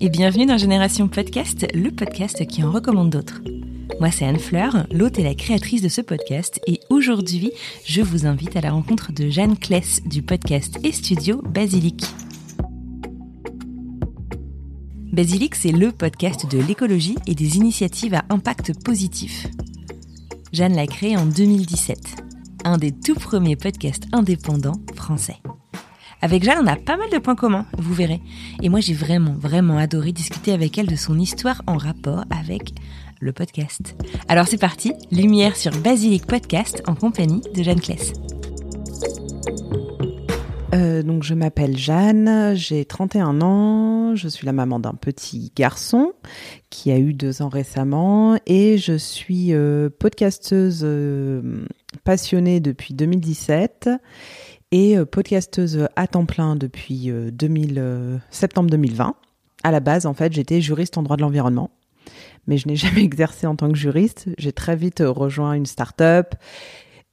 et bienvenue dans Génération Podcast, le podcast qui en recommande d'autres. Moi, c'est Anne Fleur, l'hôte et la créatrice de ce podcast, et aujourd'hui, je vous invite à la rencontre de Jeanne Kless du podcast et studio Basilic. Basilic, c'est le podcast de l'écologie et des initiatives à impact positif. Jeanne l'a créé en 2017, un des tout premiers podcasts indépendants français. Avec Jeanne, on a pas mal de points communs, vous verrez. Et moi, j'ai vraiment, vraiment adoré discuter avec elle de son histoire en rapport avec le podcast. Alors c'est parti, lumière sur Basilic Podcast en compagnie de Jeanne Kless. Euh, donc je m'appelle Jeanne, j'ai 31 ans, je suis la maman d'un petit garçon qui a eu deux ans récemment et je suis euh, podcasteuse euh, passionnée depuis 2017 et euh, podcasteuse à temps plein depuis 2000, septembre 2020. À la base, en fait, j'étais juriste en droit de l'environnement, mais je n'ai jamais exercé en tant que juriste. J'ai très vite rejoint une start-up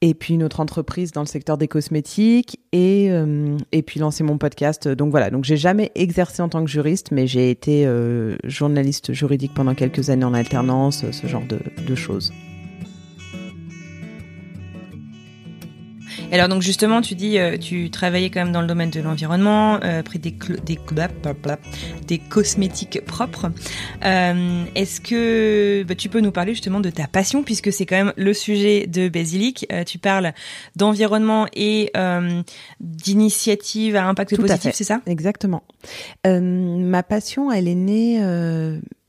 et puis une autre entreprise dans le secteur des cosmétiques et, euh, et puis lancé mon podcast. Donc voilà, donc j'ai jamais exercé en tant que juriste, mais j'ai été euh, journaliste juridique pendant quelques années en alternance, ce genre de choses. Et alors donc justement, tu dis, euh, tu travaillais quand même dans le domaine de l'environnement, euh, près des des, des cosmétiques propres. Euh, Est-ce que bah, tu peux nous parler justement de ta passion, puisque c'est quand même le sujet de Basilic. Euh, tu parles d'environnement et euh, d'initiative à impact positif, c'est ça? Exactement. ma passion, elle est née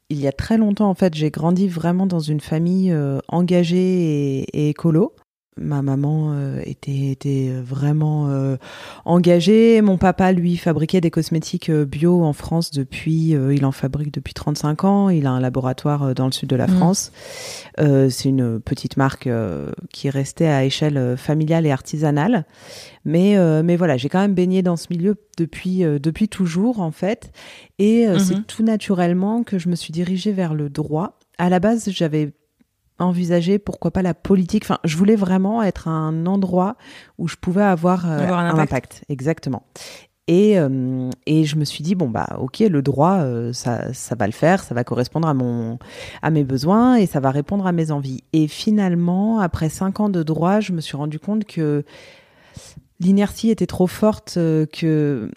il y a très longtemps en fait, j'ai grandi vraiment dans une famille engagée et, et écolo ma maman euh, était, était vraiment euh, engagée. Mon papa, lui, fabriquait des cosmétiques euh, bio en France depuis, il en fabrique depuis 35 ans. Il a un laboratoire dans le sud de la mmh. France. c'est une petite marque qui restait à échelle familiale et artisanale. Mais, mais voilà, j'ai quand même baigné dans ce milieu depuis, depuis toujours, en fait. Et mmh c'est tout naturellement que je me suis dirigée vers le droit. À la base, j'avais envisager pourquoi pas la politique. Enfin, je voulais vraiment être un endroit où je pouvais avoir, euh, un, impact. Exactement. Et, euh, et je me suis dit bon bah ok le droit euh, ça ça va le faire ça va correspondre à mon à mes besoins et ça va répondre à mes envies et finalement après cinq ans de droit je me suis rendu compte que l'inertie était trop forte que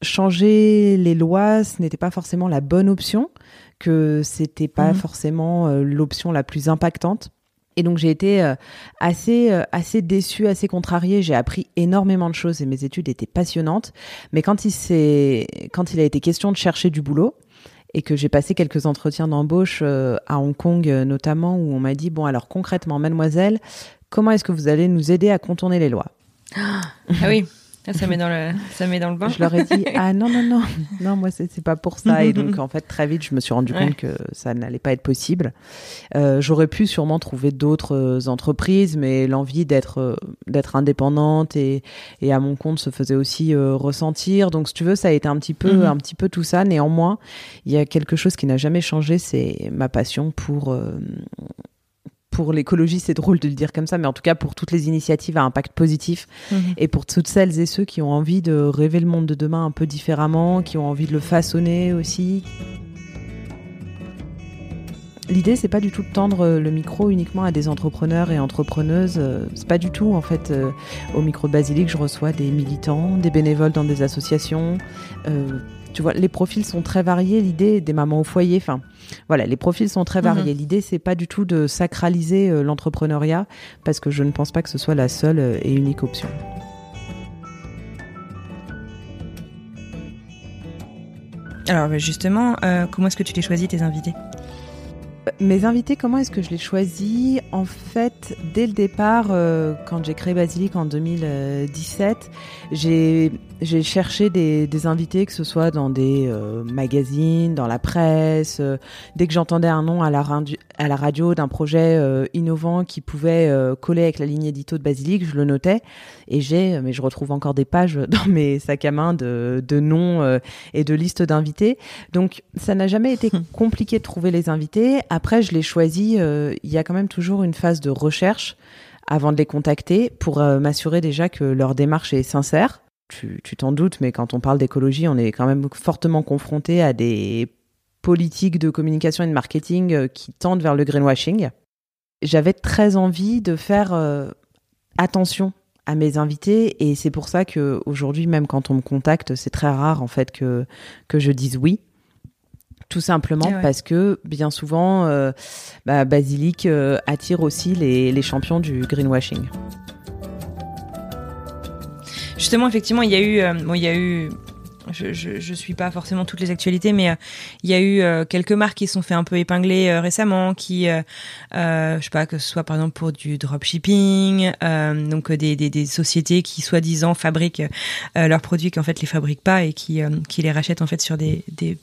changer les lois ce n'était pas forcément la bonne option que c'était pas mhm. forcément euh, l'option la plus impactante. Et donc j'ai été euh, assez euh, assez déçue, assez contrariée. J'ai appris énormément de choses et mes études étaient passionnantes. Mais quand il s'est quand il a été question de chercher du boulot et que j'ai passé quelques entretiens d'embauche à Hong Kong notamment où on m'a dit bon alors concrètement mademoiselle comment est-ce que vous allez nous aider à contourner les lois? Ah oui. Ah, ça met dans le, ça met dans le bain. Je leur ai dit ah non non non non moi c'est pas pour ça et donc en fait très vite je me suis rendu compte que ça n'allait pas être possible. Euh, J'aurais pu sûrement trouver d'autres euh, entreprises mais l'envie d'être euh, d'être indépendante et, et à mon compte se faisait aussi euh, ressentir donc si tu veux ça a été un petit peu mhm. un petit peu tout ça néanmoins il y a quelque chose qui n'a jamais changé c'est ma passion pour pour l'écologie, c'est drôle de le dire comme ça, mais en tout cas pour toutes les initiatives à impact positif mhm. et pour toutes celles et ceux qui ont envie de rêver le monde de demain un peu différemment, qui ont envie de le façonner aussi. L'idée, c'est pas du tout de tendre le micro uniquement à des entrepreneurs et entrepreneuses. C'est pas du tout, en fait, euh, au micro de Basilique, je reçois des militants, des bénévoles dans des associations, euh, tu vois, les profils sont très variés. L'idée des mamans au foyer, enfin, voilà, les profils sont très variés. Mhm. L'idée, c'est pas du tout de sacraliser euh, l'entrepreneuriat parce que je ne pense pas que ce soit la seule euh, et unique option. Alors justement, comment est-ce que tu les choisis tes invités? Mes invités, comment est-ce que je les choisis? En fait, dès le départ, euh, quand j'ai créé Basilic en 2017, j'ai j'ai cherché des, des, invités, que ce soit dans des euh, magazines, dans la presse. Euh, dès que j'entendais un nom à la, à la radio d'un projet euh, innovant qui pouvait coller avec la ligne édito de Basilic, je le notais. Et j'ai, mais je retrouve encore des pages dans mes sacs à main de, de noms et de listes d'invités. Donc, ça n'a jamais été compliqué de trouver les invités. Après, je les choisis. Il y a quand même toujours une phase de recherche avant de les contacter pour m'assurer déjà que leur démarche est sincère tu t'en doutes, mais quand on parle d'écologie, on est quand même fortement confronté à des politiques de communication et de marketing euh, qui tendent vers le greenwashing. J'avais très envie de faire euh, attention à mes invités et c'est pour ça que aujourd'hui, même quand on me contacte, c'est très rare en fait que que je dise oui. Tout simplement ah parce que bien souvent, euh, bah, Basilic attire aussi les, les champions du greenwashing. Justement, effectivement, il y a eu, euh, bon, il y a eu je, je, je, suis pas forcément toutes les actualités, mais euh, il y a eu euh, quelques marques qui se sont fait un peu épingler récemment, qui, je sais pas, que ce soit par exemple pour du dropshipping, donc des, des, des, sociétés qui soi-disant fabriquent leurs produits qu'en fait les fabriquent pas et qui, qui les rachètent en fait sur des, des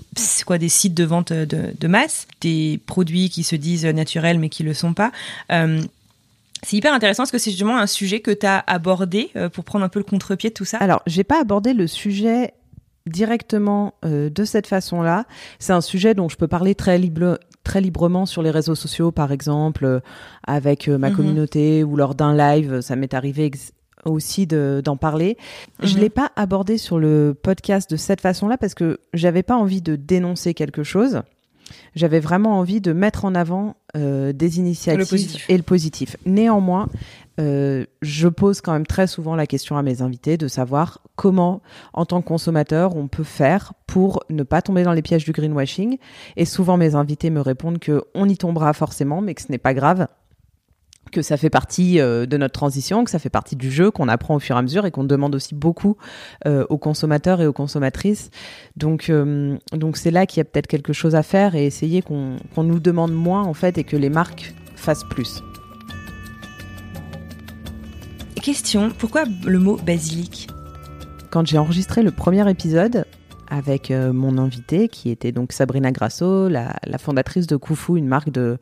quoi des sites de vente de, de masse, des produits qui se disent naturels mais qui le sont pas. C'est hyper intéressant parce que c'est justement un sujet que tu as abordé euh, pour prendre un peu le contre-pied de tout ça? Alors, j'ai pas abordé le sujet directement euh, de cette façon-là. C'est un sujet dont je peux parler très, libre, très librement sur les réseaux sociaux, par exemple, euh, avec ma mhm. communauté ou lors d'un live. Ça m'est arrivé aussi d'en parler. Je mhm. l'ai pas abordé sur le podcast de cette façon-là parce que j'avais pas envie de dénoncer quelque chose. J'avais vraiment envie de mettre en avant euh, des initiatives et le positif. Néanmoins, euh, je pose quand même très souvent la question à mes invités de savoir comment, en tant que consommateur, on peut faire pour ne pas tomber dans les pièges du greenwashing. Et souvent, mes invités me répondent que on y tombera forcément, mais que ce n'est pas grave que ça fait partie euh, de notre transition, que ça fait partie du jeu, qu'on apprend au fur et à mesure et qu'on demande aussi beaucoup euh, aux consommateurs et aux consommatrices. Donc, euh, donc c'est là qu'il y a peut-être quelque chose à faire et essayer qu'on nous demande moins en fait et que les marques fassent plus. Question, pourquoi le mot basilic? Quand j'ai enregistré le premier épisode, avec mon invité qui était donc Sabrina Grasso, la, la fondatrice de Koufou, une marque de,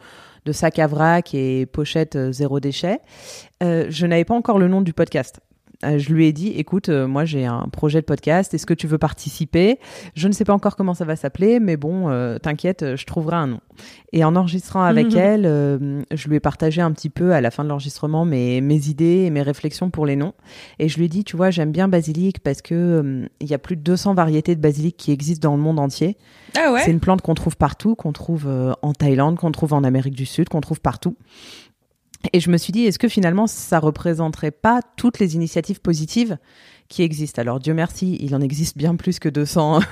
de sac à vrac et pochette euh, zéro déchet. Euh, je n'avais pas encore le nom du podcast. Euh, je lui ai dit, écoute, moi j'ai un projet de podcast, est-ce que tu veux participer? Je ne sais pas encore comment ça va s'appeler, mais bon, t'inquiète, je trouverai un nom. Et en enregistrant avec elle, je lui ai partagé un petit peu à la fin de l'enregistrement mes, mes idées et mes réflexions pour les noms. Et je lui ai dit, tu vois, j'aime bien basilic parce que il y a plus de 200 variétés de basilic qui existent dans le monde entier. Ah c'est une plante qu'on trouve partout, qu'on trouve euh, en Thaïlande, qu'on trouve en Amérique du Sud, qu'on trouve partout. Et je me suis dit, est-ce que finalement, ça représenterait pas toutes les initiatives positives qui existent? Alors Dieu merci, il en existe bien plus que 200, mmh.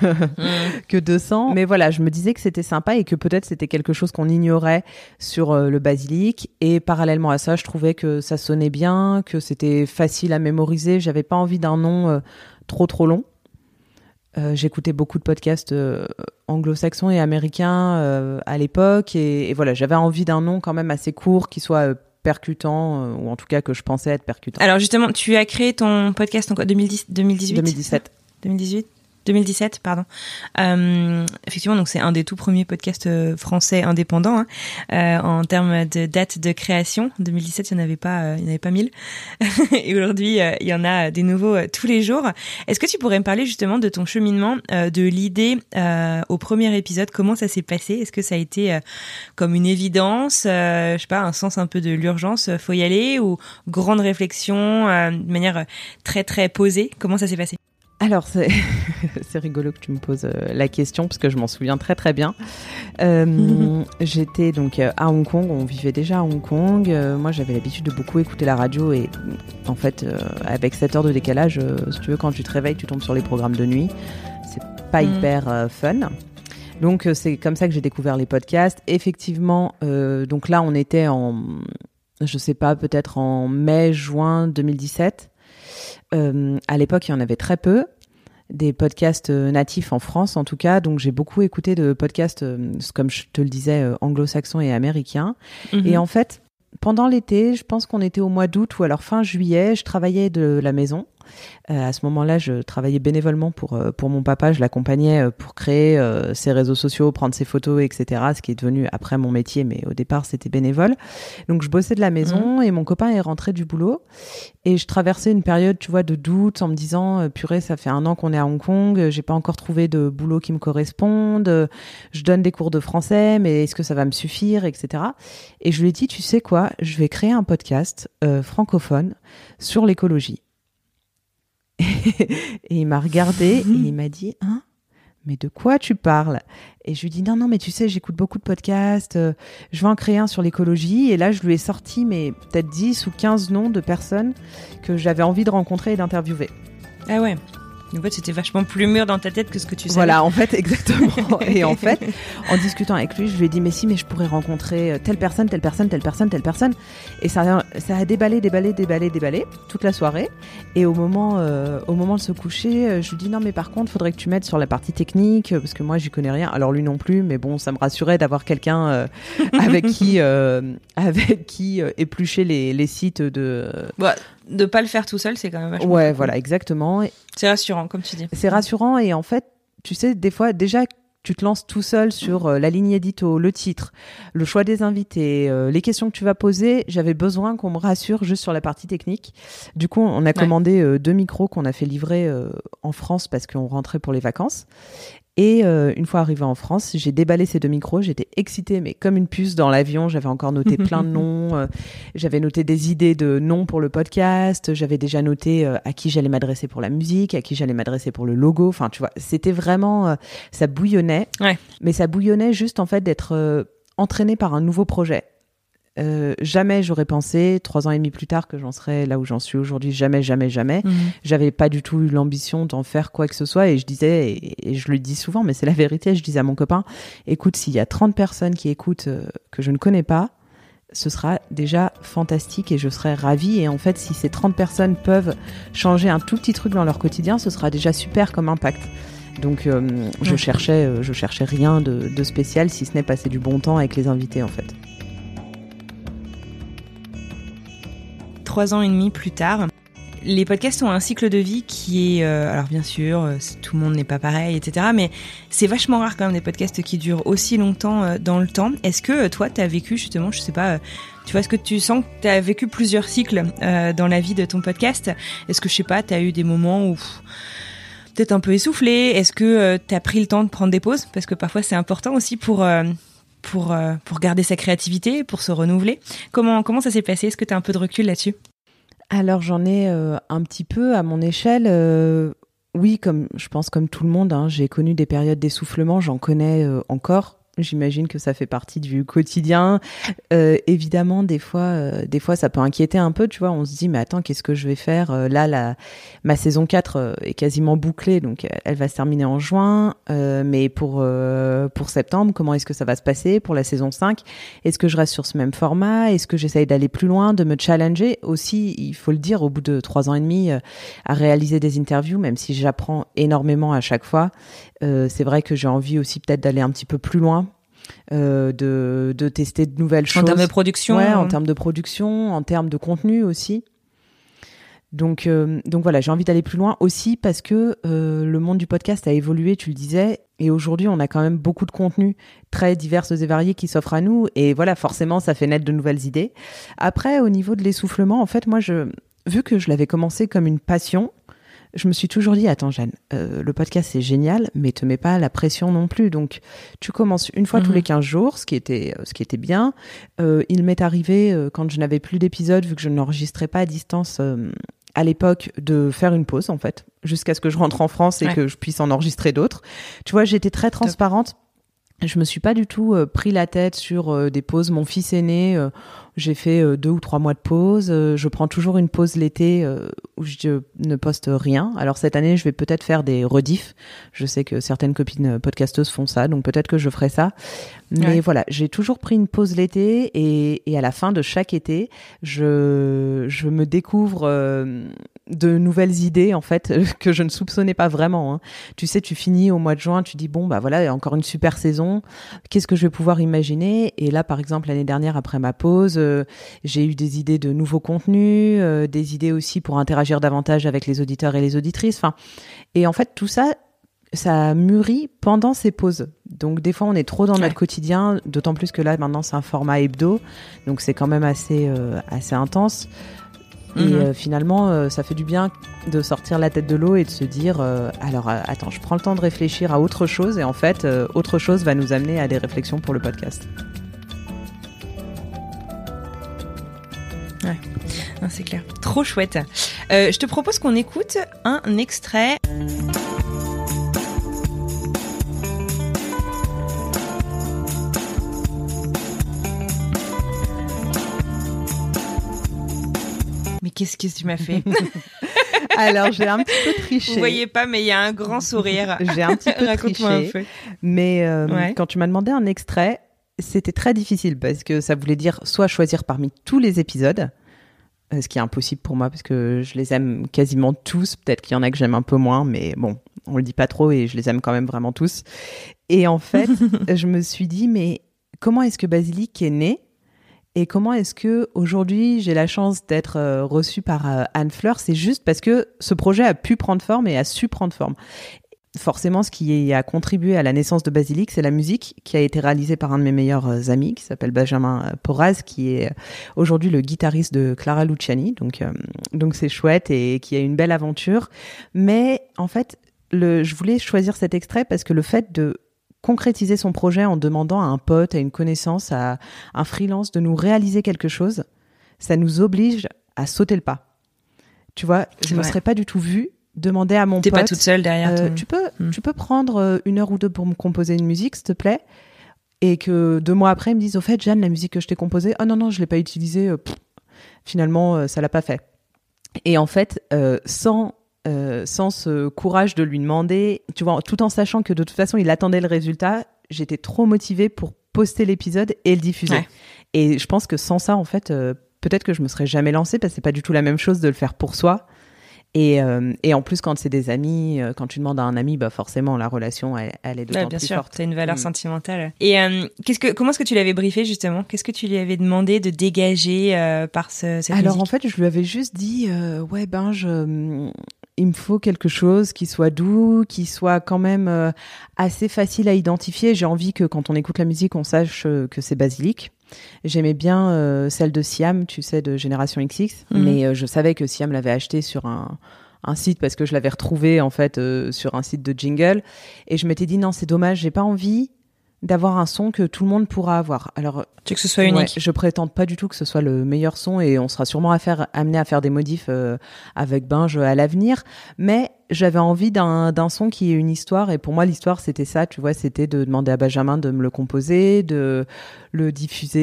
que 200. Mais voilà, je me disais que c'était sympa et que peut-être c'était quelque chose qu'on ignorait sur euh, le basilic. Et parallèlement à ça, je trouvais que ça sonnait bien, que c'était facile à mémoriser. J'avais pas envie d'un nom euh, trop trop long. Euh, j'écoutais beaucoup de podcasts euh, anglo-saxons et américains euh, à l'époque et, voilà, j'avais envie d'un nom quand même assez court qui soit percutant ou en tout cas que je pensais être percutant. Alors justement, tu as créé ton podcast en quoi? 2010, 2018 2017. 2018 2017, pardon. Euh, effectivement, donc c'est un des tout premiers podcasts euh, français indépendants hein. euh, en termes de date de création. 2017, il n'y en avait pas, il n'y en avait pas mille. Et aujourd'hui, il y en a des nouveaux tous les jours. Est-ce que tu pourrais me parler justement de ton cheminement, de l'idée au premier épisode? Comment ça s'est passé? Est-ce que ça a été comme une évidence, je sais pas, un sens un peu de l'urgence, faut y aller, ou grande réflexion de manière très très posée? Comment ça s'est passé? Alors, c'est rigolo que tu me poses euh, la question parce que je m'en souviens très très bien. Euh, j'étais donc euh, à Hong Kong, on vivait déjà à Hong Kong. moi, j'avais l'habitude de beaucoup écouter la radio et en fait, avec cette heure de décalage, si tu veux, quand tu te réveilles, tu tombes sur les programmes de nuit. C'est pas mm. hyper fun. Donc, c'est comme ça que j'ai découvert les podcasts. Effectivement, donc là, on était en, je sais pas, peut-être en mai, juin 2017. Euh, à l'époque, il y en avait très peu. Des podcasts natifs en France en tout cas. Donc j'ai beaucoup écouté de podcasts, comme je te le disais, anglo-saxons et américains. Mhm. Et en fait, pendant l'été, je pense qu'on était au mois d'août ou alors fin juillet, je travaillais de la maison. Euh, à ce moment-là, je travaillais bénévolement pour euh, pour mon papa. Je l'accompagnais euh, pour créer ses réseaux sociaux, prendre ses photos, etc. Ce qui est devenu après mon métier, mais au départ c'était bénévole. Donc je bossais de la maison Mhm. et mon copain est rentré du boulot et je traversais une période, tu vois, de doute en me disant purée, ça fait un an qu'on est à Hong Kong, j'ai pas encore trouvé de boulot qui me corresponde. Je donne des cours de français, mais est-ce que ça va me suffire, etc. Et je lui ai dit, tu sais quoi, je vais créer un podcast euh, francophone sur l'écologie. et il m'a regardé et il m'a dit, hein, mais de quoi tu parles? Et je lui dis, non, non, mais tu sais, j'écoute beaucoup de podcasts, euh, je vais en créer un sur l'écologie. Et là, je lui ai sorti, mais peut-être 10 ou 15 noms de personnes que j'avais envie de rencontrer et d'interviewer. Ah ouais. En fait, c'était vachement plus mûr dans ta tête que ce que tu savais. Voilà, en fait, exactement. et en fait, en discutant avec lui, je lui ai dit, mais si, mais je pourrais rencontrer euh, telle personne, telle personne, telle personne, telle personne. Et ça, a- ça a déballé, déballé, déballé, déballé toute la soirée. Et au moment, euh, au moment de se coucher, euh, je lui dis, non, mais par contre, faudrait que tu m'aides sur la partie technique, parce que moi, j'y connais rien. Alors lui non plus, mais bon, ça me rassurait d'avoir quelqu'un euh, avec qui, euh, avec qui euh, éplucher les, les sites de. Bah, de pas le faire tout seul, c'est quand même vachement. Ouais, cool. voilà, exactement. C'est rassurant, comme tu dis. c'est rassurant et en fait, tu sais, des fois, déjà, tu te lances tout seul sur euh, la ligne édito, le titre, le choix des invités, euh, les questions que tu vas poser. J'avais besoin qu'on me rassure juste sur la partie technique. Du coup, on a commandé euh, deux micros qu'on a fait livrer en France parce qu'on rentrait pour les vacances. Et euh, une fois arrivé en France, j'ai déballé ces deux micros. J'étais excitée, mais comme une puce dans l'avion. J'avais encore noté plein de noms. euh, j'avais noté des idées de noms pour le podcast. J'avais déjà noté euh, à qui j'allais m'adresser pour la musique, à qui j'allais m'adresser pour le logo. Enfin, tu vois, c'était vraiment, ça bouillonnait. Ouais. Mais ça bouillonnait juste en fait d'être entraîné par un nouveau projet. Euh, jamais j'aurais pensé, trois ans et demi plus tard, que j'en serais là où j'en suis aujourd'hui. Jamais, jamais, jamais. Mhm. J'avais pas du tout eu l'ambition d'en faire quoi que ce soit. Et je disais, et, et je le dis souvent, mais c'est la vérité, je disais à mon copain, écoute, s'il y a 30 personnes qui écoutent euh, que je ne connais pas, ce sera déjà fantastique et je serai ravie. Et en fait, si ces 30 personnes peuvent changer un tout petit truc dans leur quotidien, ce sera déjà super comme impact. Donc, euh, je cherchais, je cherchais rien de, de spécial, si ce n'est passer du bon temps avec les invités, en fait. Trois ans et demi plus tard, les podcasts ont un cycle de vie qui est, euh, alors bien sûr, euh, tout le monde n'est pas pareil, etc. Mais c'est vachement rare quand même des podcasts qui durent aussi longtemps euh, dans le temps. Est-ce que toi, tu as vécu justement, je sais pas, tu vois, est-ce que tu sens que tu as vécu plusieurs cycles dans la vie de ton podcast? Est-ce que, je sais pas, tu as eu des moments où peut-être un peu essoufflé? Est-ce que tu as pris le temps de prendre des pauses? Parce que parfois c'est important aussi pour... pour, euh, pour garder sa créativité, pour se renouveler. Comment, ça s'est passé? Est-ce que tu as un peu de recul là-dessus? Alors j'en ai euh, un petit peu à mon échelle. euh, oui, comme je pense comme tout le monde, hein, j'ai connu des périodes d'essoufflement, j'en connais encore. J'imagine que ça fait partie du quotidien. Euh, évidemment, des fois, euh, des fois, ça peut inquiéter un peu. Tu vois, on se dit, mais attends, qu'est-ce que je vais faire? Euh, Là, la, ma saison 4 euh, est quasiment bouclée, donc euh, elle va se terminer en juin. Euh, mais pour pour septembre, comment est-ce que ça va se passer? Pour la saison 5, est-ce que je reste sur ce même format? Est-ce que j'essaye d'aller plus loin, de me challenger? Aussi, il faut le dire, au bout de trois ans et demi, à réaliser des interviews, même si j'apprends énormément à chaque fois, c'est vrai que j'ai envie aussi peut-être d'aller un petit peu plus loin. euh, de, de tester de nouvelles choses. En termes de production Ouais, en euh, termes de production, en termes de contenu aussi. Donc, euh, donc voilà, j'ai envie d'aller plus loin aussi parce que euh, le monde du podcast a évolué, tu le disais, et aujourd'hui on a quand même beaucoup de contenus très divers et variés qui s'offrent à nous, et voilà, forcément ça fait naître de nouvelles idées. Après, au niveau de l'essoufflement, en fait, moi, je, vu que je l'avais commencé comme une passion, je me suis toujours dit, attends Jeanne, euh, le podcast c'est génial, mais te mets pas la pression non plus. Donc tu commences une fois tous Mhm. les 15 jours, ce qui était, euh, ce qui était bien. Euh, il m'est arrivé, euh, quand je n'avais plus d'épisodes, vu que je n'enregistrais pas à distance à l'époque, de faire une pause en fait, jusqu'à ce que je rentre en France et Ouais. que je puisse en enregistrer d'autres. Tu vois, j'étais très transparente. Je me suis pas du tout pris la tête sur des pauses. Mon fils aîné, J'ai fait euh, deux ou trois mois de pause. Euh, je prends toujours une pause l'été euh, où je ne poste rien. Alors cette année, je vais peut-être faire des rediffs. Je sais que certaines copines podcasteuses font ça, donc peut-être que je ferai ça. Mais Ouais. voilà, j'ai toujours pris une pause l'été et, et à la fin de chaque été, je, je me découvre euh, de nouvelles idées en fait que je ne soupçonnais pas vraiment. hein. Tu sais, tu finis au mois de juin, tu dis bon bah voilà, encore une super saison. Qu'est-ce que je vais pouvoir imaginer? Et là, par exemple, l'année dernière après ma pause, j'ai eu des idées de nouveaux contenus, euh, des idées aussi pour interagir davantage avec les auditeurs et les auditrices. Enfin, et en fait, tout ça, ça mûrit pendant ces pauses. Donc des fois, on est trop dans Ouais. notre quotidien, d'autant plus que là, maintenant, c'est un format hebdo, donc c'est quand même assez, euh, assez intense. Et Mhm. euh, finalement, euh, ça fait du bien de sortir la tête de l'eau et de se dire, euh, alors euh, attends, je prends le temps de réfléchir à autre chose, et en fait, euh, autre chose va nous amener à des réflexions pour le podcast. Non, c'est clair. Trop chouette. Euh, je te propose qu'on écoute un extrait. Mais qu'est-ce que tu m'as fait Alors j'ai un petit peu triché. Vous voyez pas, mais il y a un grand sourire. J'ai un petit peu Raconte-moi un triché. peu. Mais euh, Ouais. quand tu m'as demandé un extrait, c'était très difficile parce que ça voulait dire soit choisir parmi tous les épisodes, euh, ce qui est impossible pour moi parce que je les aime quasiment tous. Peut-être qu'il y en a que j'aime un peu moins, mais bon, on le dit pas trop et je les aime quand même vraiment tous. Et en fait, je me suis dit, mais comment est-ce que Basilic est né et comment est-ce que aujourd'hui j'ai la chance d'être euh, reçue par euh, Anne Fleur? C'est juste parce que ce projet a pu prendre forme et a su prendre forme. Forcément, ce qui a contribué à la naissance de Basilic, c'est la musique qui a été réalisée par un de mes meilleurs euh, amis, qui s'appelle Benjamin euh, Porras, qui est euh, aujourd'hui le guitariste de Clara Luciani. Donc, euh, donc c'est chouette et qui a une belle aventure. Mais en fait, le, je voulais choisir cet extrait parce que le fait de concrétiser son projet en demandant à un pote, à une connaissance, à un freelance de nous réaliser quelque chose, ça nous oblige à sauter le pas. Tu vois, je ne me serais pas du tout vue demander à mon T'es pote. pas toute seule derrière euh, ton- tu peux, Hmm. tu peux prendre euh, une heure ou deux pour me composer une musique, s'il te plaît, et que deux mois après ils me disent au fait, Jeanne, la musique que je t'ai composée, oh non non, je l'ai pas utilisée. euh, pff, finalement, euh, ça l'a pas fait. Et en fait, euh, sans euh, sans ce courage de lui demander, tu vois, tout en sachant que de toute façon il attendait le résultat, j'étais trop motivée pour poster l'épisode et le diffuser. Ouais. Et je pense que sans ça, en fait, peut-être que je me serais jamais lancée parce que c'est pas du tout la même chose de le faire pour soi. Et, euh, et en plus, quand c'est des amis, euh, quand tu demandes à un ami, bah forcément, la relation, elle, elle est d'autant Ouais, bien plus sûr, forte. c'est une valeur Mm. sentimentale. Et euh, qu'est-ce que, comment est-ce que tu l'avais briefé justement? Qu'est-ce que tu lui avais demandé de dégager euh, par ce, cette Alors en fait, je lui avais juste dit, euh, ouais ben, je, il me faut quelque chose qui soit doux, qui soit quand même euh, assez facile à identifier. J'ai envie que quand on écoute la musique, on sache que c'est basilic. J'aimais bien euh, celle de Siam, tu sais, de Génération XX, Mhm. mais euh, je savais que Siam l'avait acheté sur un, un site parce que je l'avais retrouvé en fait euh, sur un site de jingle et je m'étais dit non c'est dommage j'ai pas envie d'avoir un son que tout le monde pourra avoir alors Tu veux que ce soit Ouais, unique je prétends pas du tout que ce soit le meilleur son et on sera sûrement à faire, amené à faire des modifs avec Binge à l'avenir. Mais j'avais envie d'un d'un son qui ait une histoire et pour moi l'histoire c'était ça, tu vois, c'était de demander à Benjamin de me le composer, de le diffuser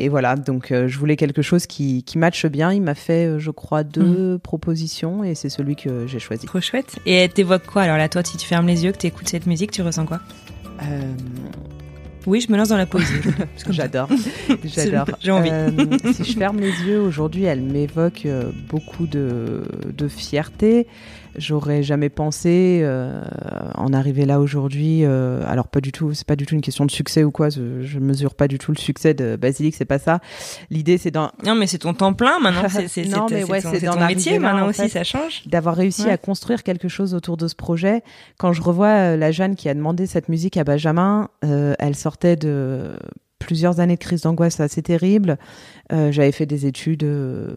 et, et voilà. Donc euh, je voulais quelque chose qui, qui matche bien. Il m'a fait, euh, je crois, deux propositions et c'est celui que j'ai choisi. Trop chouette. Et elle t'évoque quoi alors là, toi, si tu fermes les yeux, que tu écoutes cette musique, tu ressens quoi? Euh, Oui, je me lance dans la poésie. J'adore, j'adore. J'ai envie. Euh, si je ferme les yeux aujourd'hui, elle m'évoque euh, beaucoup de, de fierté. J'aurais jamais pensé euh, en arriver là aujourd'hui. alors pas du tout, c'est pas du tout une question de succès ou quoi. Je, je mesure pas du tout le succès de Basilic, c'est pas ça. L'idée c'est d'en- Non, mais c'est ton temps plein maintenant. C'est Non, mais ouais, c'est ton métier là, maintenant en aussi, fait. ça change. d'avoir réussi Ouais. à construire quelque chose autour de ce projet. Quand je revois la Jeanne qui a demandé cette musique à Benjamin, elle de plusieurs années de crise d'angoisse assez terrible. Euh, J'avais fait des études euh,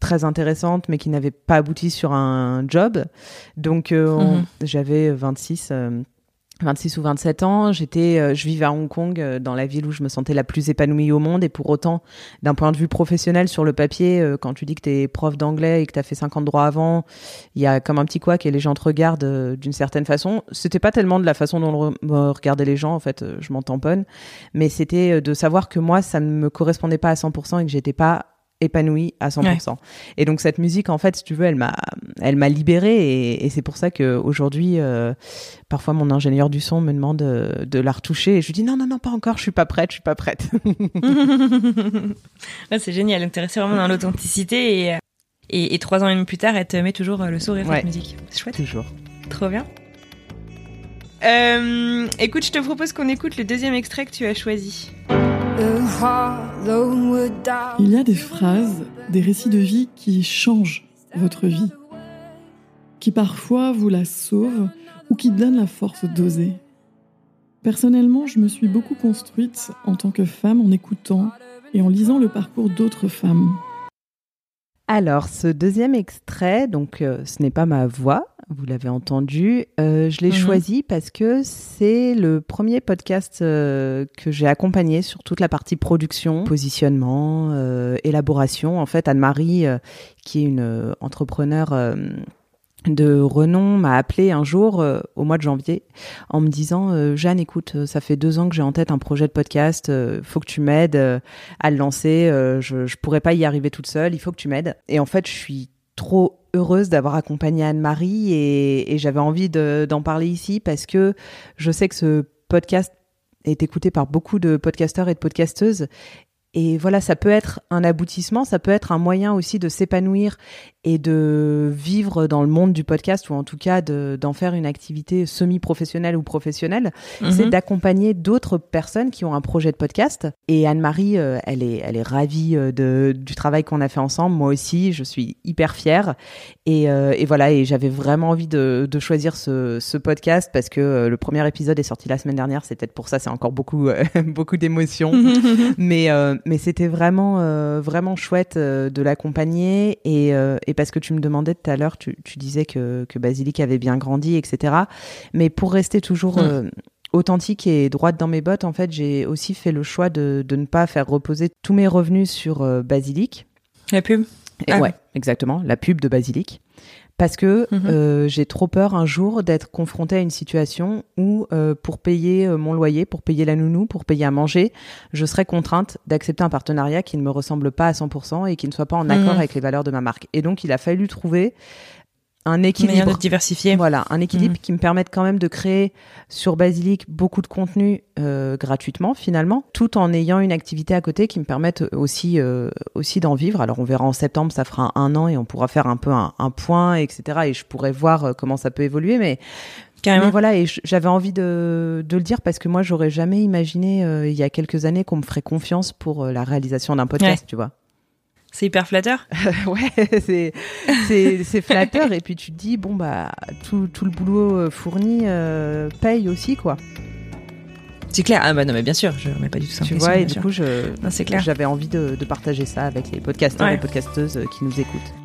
très intéressantes, mais qui n'avaient pas abouti sur un job. Donc, euh, Mhm. j'avais 26. Euh, 26 ou 27 ans, j'étais, euh, je vivais à Hong Kong, euh, dans la ville où je me sentais la plus épanouie au monde. Et pour autant, d'un point de vue professionnel, sur le papier, euh, quand tu dis que tu es prof d'anglais et que tu as fait 50 droits avant, il y a comme un petit couac et les gens te regardent d'une certaine façon. C'était pas tellement de la façon dont me regardaient les gens, en fait, je m'en tamponne. Mais c'était de savoir que moi, ça ne me correspondait pas à 100% et que j'étais pas épanouie à 100%. Et donc cette musique, en fait, si tu veux, elle m'a, elle m'a libérée et, c'est pour ça que aujourd'hui, euh, parfois mon ingénieur du son me demande euh, de, la retoucher et je lui dis non, non, non, pas encore, je suis pas prête, je suis pas prête. c'est génial. Donc es resté vraiment dans l'authenticité et, et, trois ans et demi plus tard, elle te met toujours le sourire cette musique. C'est chouette. Toujours. Trop bien. Euh, écoute, je te propose qu'on écoute le deuxième extrait que tu as choisi. Il y a des phrases, des récits de vie qui changent votre vie, qui parfois vous la sauvent ou qui donnent la force d'oser. Personnellement, je me suis beaucoup construite en tant que femme en écoutant et en lisant le parcours d'autres femmes. Alors, ce deuxième extrait, donc euh, ce n'est pas ma voix, vous l'avez entendu. Euh, je l'ai mhm. choisi parce que c'est le premier podcast euh, que j'ai accompagné sur toute la partie production, positionnement, euh, élaboration. En fait, Anne-Marie, qui est une entrepreneur de renom m'a appelé un jour au mois de janvier en me disant Jeanne écoute ça fait deux ans que j'ai en tête un projet de podcast faut que tu m'aides à le lancer je, je pourrais pas y arriver toute seule il faut que tu m'aides et en fait je suis trop heureuse d'avoir accompagné Anne-Marie et, j'avais envie d'en parler ici parce que je sais que ce podcast est écouté par beaucoup de podcasteurs et de podcasteuses. Et voilà, ça peut être un aboutissement, ça peut être un moyen aussi de s'épanouir et de vivre dans le monde du podcast ou en tout cas d'en faire une activité semi-professionnelle ou professionnelle. Mhm. C'est d'accompagner d'autres personnes qui ont un projet de podcast. Et Anne-Marie, euh, elle, est, elle est ravie euh, de, du travail qu'on a fait ensemble. Moi aussi, je suis hyper fière. Et, euh, et voilà, et j'avais vraiment envie de, de choisir ce, ce, podcast parce que le premier épisode est sorti la semaine dernière. C'est peut-être pour ça, c'est encore beaucoup, beaucoup d'émotions. mais mais c'était vraiment, vraiment chouette de l'accompagner. Et, et, parce que tu me demandais tout à l'heure, tu, tu, disais que, que Basilic avait bien grandi, etc. Mais pour rester toujours hmm. authentique et droite dans mes bottes, en fait, j'ai aussi fait le choix de, de, ne pas faire reposer tous mes revenus sur Basilic. La pub? Ah Ouais, exactement, la pub de Basilic parce que mhm. euh, j'ai trop peur un jour d'être confrontée à une situation où euh, pour payer euh, mon loyer, pour payer la nounou, pour payer à manger, je serais contrainte d'accepter un partenariat qui ne me ressemble pas à 100% et qui ne soit pas en accord mhm. avec les valeurs de ma marque. Et donc il a fallu trouver un équilibre diversifié. Voilà, un équilibre mhm. qui me permette quand même de créer sur Basilic beaucoup de contenu euh, gratuitement finalement, tout en ayant une activité à côté qui me permette aussi euh, aussi d'en vivre. Alors on verra en septembre, ça fera un an et on pourra faire un peu un, point, etc. Et je pourrais voir euh, comment ça peut évoluer, mais Carrément. voilà, et j'avais envie de, de, le dire parce que moi, j'aurais jamais imaginé il y a quelques années qu'on me ferait confiance pour la réalisation d'un podcast, tu vois. C'est hyper flatteur? ouais, c'est, flatteur. et puis tu te dis, bon, bah, tout, tout le boulot euh, fourni euh, paye aussi, quoi. C'est clair. Ah bah non, mais bien sûr, je remets pas du tout ça Tu vois, et du coup, j'avais envie de, de, partager ça avec les podcasteurs et les podcasteuses qui nous écoutent.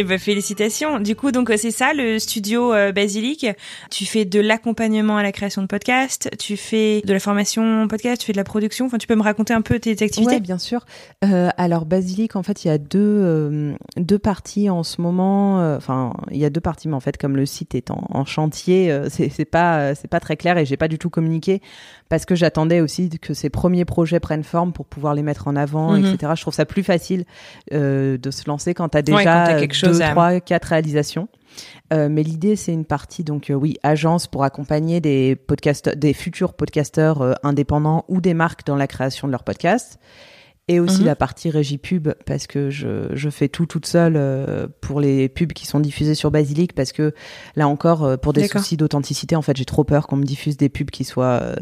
Eh ben félicitations. Du coup donc c'est ça le studio euh, Basilic. Tu fais de l'accompagnement à la création de podcasts, tu fais de la formation podcast, tu fais de la production. Enfin tu peux me raconter un peu tes, activités? Oui, bien sûr. Euh, alors Basilic en fait il y a deux euh, deux parties en ce moment. Euh, enfin il y a deux parties mais en fait comme le site est en, en chantier c'est pas c'est pas très clair et j'ai pas du tout communiqué parce que j'attendais aussi que ces premiers projets prennent forme pour pouvoir les mettre en avant, mhm. etc. Je trouve ça plus facile euh, de se lancer quand tu as déjà quelque chose deux, trois, quatre réalisations. Euh, mais l'idée, c'est une partie, donc euh, oui, agence pour accompagner des podcasteurs, des futurs podcasteurs euh, indépendants ou des marques dans la création de leur podcast et aussi mhm. la partie régie pub parce que je, je fais tout toute seule euh, pour les pubs qui sont diffusées sur Basilic parce que là encore euh, pour des soucis d'authenticité en fait j'ai trop peur qu'on me diffuse des pubs qui soient euh,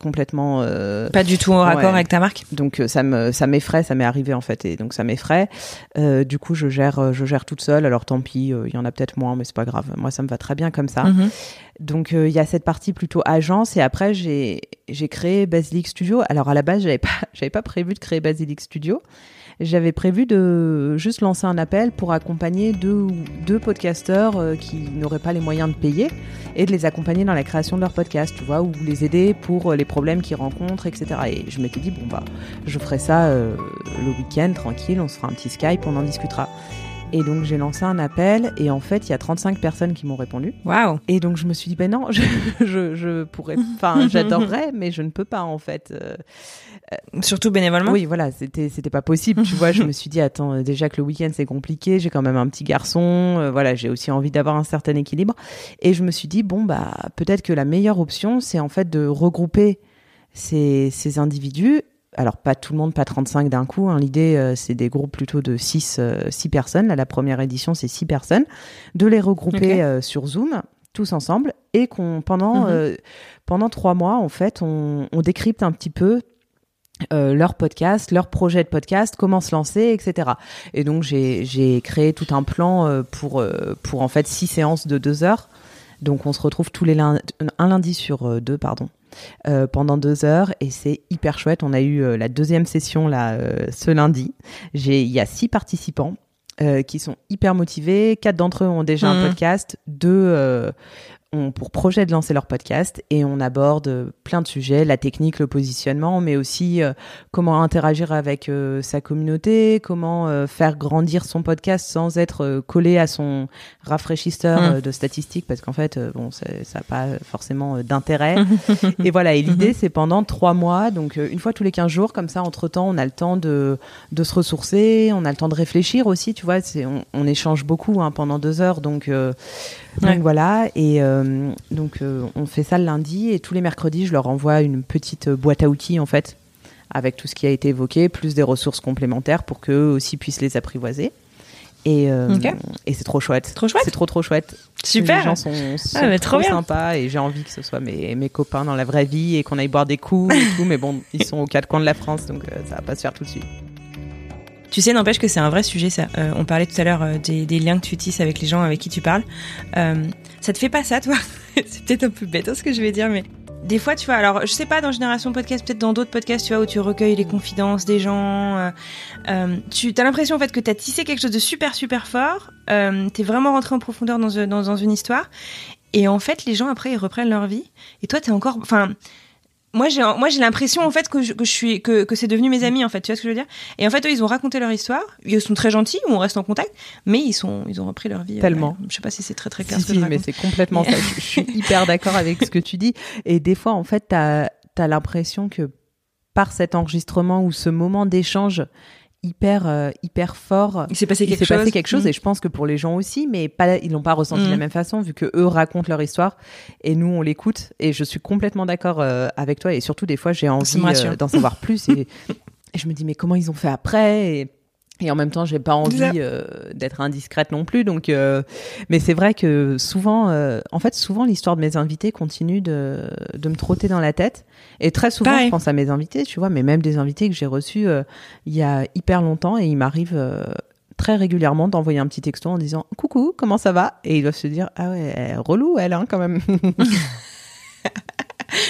complètement pas du tout en raccord avec ta marque. Donc ça me ça m'effraie ça m'est arrivé en fait et donc ça m'effraie. Du coup je gère je gère toute seule. Alors tant pis il y en a peut-être moins mais c'est pas grave. Moi ça me va très bien comme ça. Mhm. Donc il y a cette partie plutôt agence et après j'ai créé Basilic Studio. Alors à la base j'avais pas pas prévu de créer Basilic Studio j'avais prévu de juste lancer un appel pour accompagner deux, deux podcasteurs euh, qui n'auraient pas les moyens de payer et de les accompagner dans la création de leur podcast, tu vois, ou les aider pour euh, les problèmes qu'ils rencontrent, etc. Et je m'étais dit, bon, bah, je ferai ça euh, le week-end, tranquille, on se fera un petit Skype, on en discutera. Et donc j'ai lancé un appel et en fait il y a 35 personnes qui m'ont répondu. Waouh Et donc je me suis dit ben non, je, je, je pourrais, enfin j'adorerais mais je ne peux pas en fait. Euh, Surtout bénévolement. Oui voilà c'était c'était pas possible tu vois. Je me suis dit attends euh, déjà que le week-end c'est compliqué, j'ai quand même un petit garçon, euh, voilà j'ai aussi envie d'avoir un certain équilibre et je me suis dit bon bah peut-être que la meilleure option c'est en fait de regrouper ces, ces individus alors pas tout le monde, pas 35 d'un coup. Hein. L'idée, euh, c'est des groupes plutôt de 6, euh, personnes. Là, la première édition, c'est 6 personnes. De les regrouper euh, sur Zoom, tous ensemble, et qu'on pendant mhm. pendant trois mois, en fait, on, on décrypte un petit peu leur podcast, leur projet de podcast, comment se lancer, etc. Et donc j'ai créé tout un plan pour pour en fait six séances de deux heures. Donc on se retrouve tous les lundis, un lundi sur deux, pardon, euh, pendant deux heures et c'est hyper chouette. On a eu euh, la deuxième session là euh, ce lundi. J'ai il y a six participants. qui sont hyper motivés. Quatre d'entre eux ont déjà un mmh. podcast. Deux ont pour projet de lancer leur podcast et on aborde plein de sujets, la technique, le positionnement, mais aussi euh, comment interagir avec euh, sa communauté, comment euh, faire grandir son podcast sans être collé à son rafraîchisseur mmh. de statistiques, parce qu'en fait, bon, ça n'a pas forcément d'intérêt. et voilà, et l'idée, c'est pendant trois mois, donc une fois tous les 15 jours, comme ça, entre-temps, on a le temps de, de se ressourcer, on a le temps de réfléchir aussi, tu vois, on, on échange beaucoup hein, pendant deux heures, donc donc voilà, et euh, donc euh, on fait ça le lundi et tous les mercredis, je leur envoie une petite boîte à outils en fait, avec tout ce qui a été évoqué, plus des ressources complémentaires pour qu'eux aussi puissent les apprivoiser. Et, euh, et c'est trop chouette. Trop chouette. C'est trop trop chouette. Super. Les gens sont, ah, trop, sympas et j'ai envie que ce soit mes, mes copains dans la vraie vie et qu'on aille boire des coups et tout. Mais bon, ils sont aux quatre coins de la France, donc ça va pas se faire tout de suite. Tu sais, n'empêche que c'est un vrai sujet, ça. Euh, on parlait tout à l'heure euh, des, liens que tu tisses avec les gens avec qui tu parles. Euh, ça te fait pas ça, toi? C'est peut-être un peu bête hein, ce que je vais dire, mais des fois, tu vois, alors je sais pas dans Génération Podcast, peut-être dans d'autres podcasts, tu vois, où tu recueilles les confidences des gens. tu as l'impression en fait que tu as tissé quelque chose de super super fort. Euh, es vraiment rentré en profondeur dans, dans, dans, une histoire. Et en fait, les gens après ils reprennent leur vie. Et toi, tu es encore, enfin, moi j'ai moi j'ai l'impression en fait que je, que je suis que, que c'est devenu mes amis en fait. Tu vois ce que je veux dire? Et en fait eux ils ont raconté leur histoire. Ils sont très gentils on reste en contact mais ils sont ils ont repris leur vie euh, tellement. je sais pas si c'est très très clair si, mais c'est complètement ça. Je, suis hyper d'accord avec ce que tu dis. Et des fois en fait t'as as, l'impression que par cet enregistrement ou ce moment d'échange hyper euh, hyper fort. Il s'est passé quelque chose. Passé quelque chose mm. et je pense que pour les gens aussi, mais pas ils l'ont pas ressenti de la mm. même façon vu que eux racontent leur histoire et nous on l'écoute et je suis complètement d'accord euh, avec toi et surtout des fois j'ai envie euh, d'en savoir plus et, et, je me dis mais comment ils ont fait après et et en même temps, j'ai pas envie euh, d'être indiscrète non plus. Donc, euh, mais c'est vrai que souvent, euh, en fait, souvent l'histoire de mes invités continue de, de me trotter dans la tête. Et très souvent, je pense à mes invités, tu vois, mais même des invités que j'ai reçus il y a hyper longtemps, et il m'arrive très régulièrement d'envoyer un petit texto en disant coucou, comment ça va? Et ils doivent se dire ah ouais, relou elle, hein, quand même.